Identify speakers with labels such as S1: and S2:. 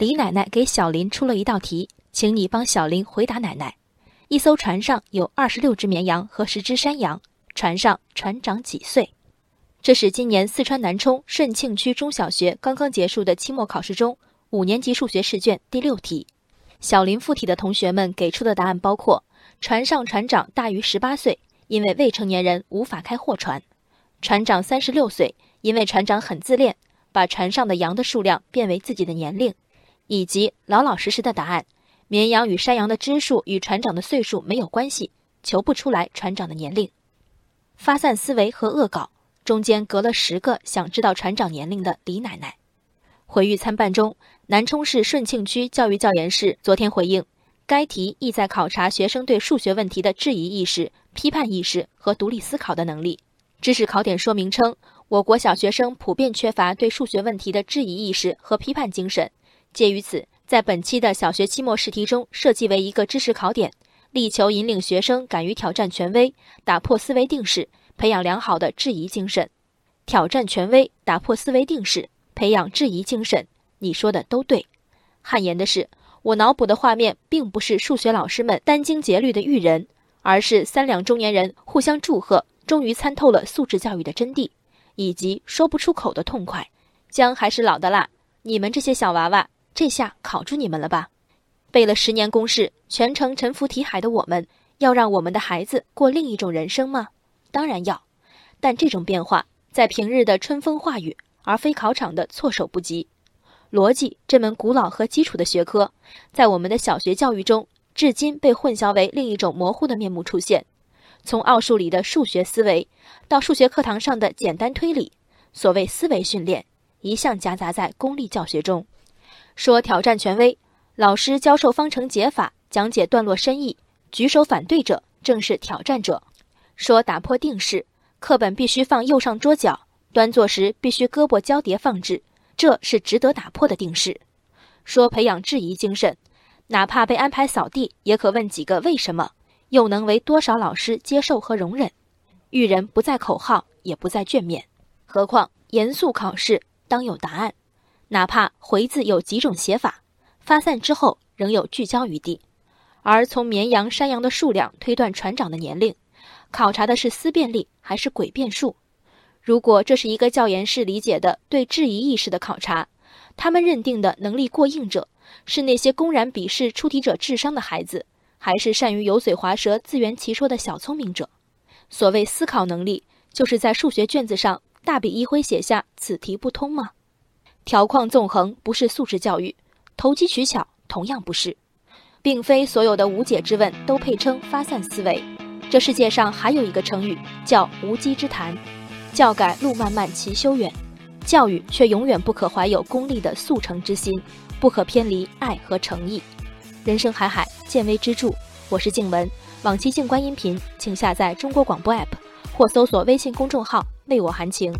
S1: 李奶奶给小林出了一道题，请你帮小林回答奶奶。一艘船上有二十六只绵羊和十只山羊，船上船长几岁？这是今年四川南充顺庆区中小学刚刚结束的期末考试中五年级数学试卷第六题。小林附体的同学们给出的答案包括：船上船长大于十八岁，因为未成年人无法开货船；船长三十六岁，因为船长很自恋，把船上的羊的数量变为自己的年龄。以及老老实实的答案：绵羊与山羊的只数与船长的岁数没有关系，求不出来船长的年龄。发散思维和恶搞中间隔了十个想知道船长年龄的李奶奶。回狱参办中，南充市顺庆区教育教研室昨天回应，该题意在考察学生对数学问题的质疑意识、批判意识和独立思考的能力。知识考点说明称，我国小学生普遍缺乏对数学问题的质疑意识和批判精神。介于此，在本期的小学期末试题中设计为一个知识考点，力求引领学生敢于挑战权威，打破思维定式，培养良好的质疑精神。挑战权威，打破思维定式，培养质疑精神。你说的都对。汗颜的是，我脑补的画面并不是数学老师们殚精竭虑的育人，而是三两中年人互相祝贺，终于参透了素质教育的真谛，以及说不出口的痛快。姜还是老的辣，你们这些小娃娃。这下考住你们了吧？背了十年公式，全程沉浮题海的我们，要让我们的孩子过另一种人生吗？当然要。但这种变化在平日的春风化雨，而非考场的措手不及。逻辑这门古老和基础的学科，在我们的小学教育中，至今被混淆为另一种模糊的面目出现。从奥数里的数学思维，到数学课堂上的简单推理，所谓思维训练，一向夹杂在公立教学中。说挑战权威，老师教授方程解法，讲解段落深意，举手反对者正是挑战者。说打破定式，课本必须放右上桌角，端坐时必须胳膊交叠放置，这是值得打破的定式。说培养质疑精神，哪怕被安排扫地，也可问几个为什么，又能为多少老师接受和容忍？育人不在口号，也不在卷面，何况严肃考试当有答案。哪怕回字有几种写法，发散之后仍有聚焦余地。而从绵羊、山羊的数量推断船长的年龄，考察的是思辨力还是诡辩术？如果这是一个教研室理解的对质疑意识的考察，他们认定的能力过硬者，是那些公然鄙视出题者智商的孩子，还是善于油嘴滑舌、自圆其说的小聪明者？所谓思考能力，就是在数学卷子上大笔一挥写下“此题不通”吗？条框纵横不是素质教育，投机取巧同样不是，并非所有的无解之问都配称发散思维。这世界上还有一个成语叫无稽之谈。教改路漫漫其修远，教育却永远不可怀有功利的速成之心，不可偏离爱和诚意。人生海海，见微知著。我是静文，往期静观音频，请下载中国广播 app 或搜索微信公众号为我含情。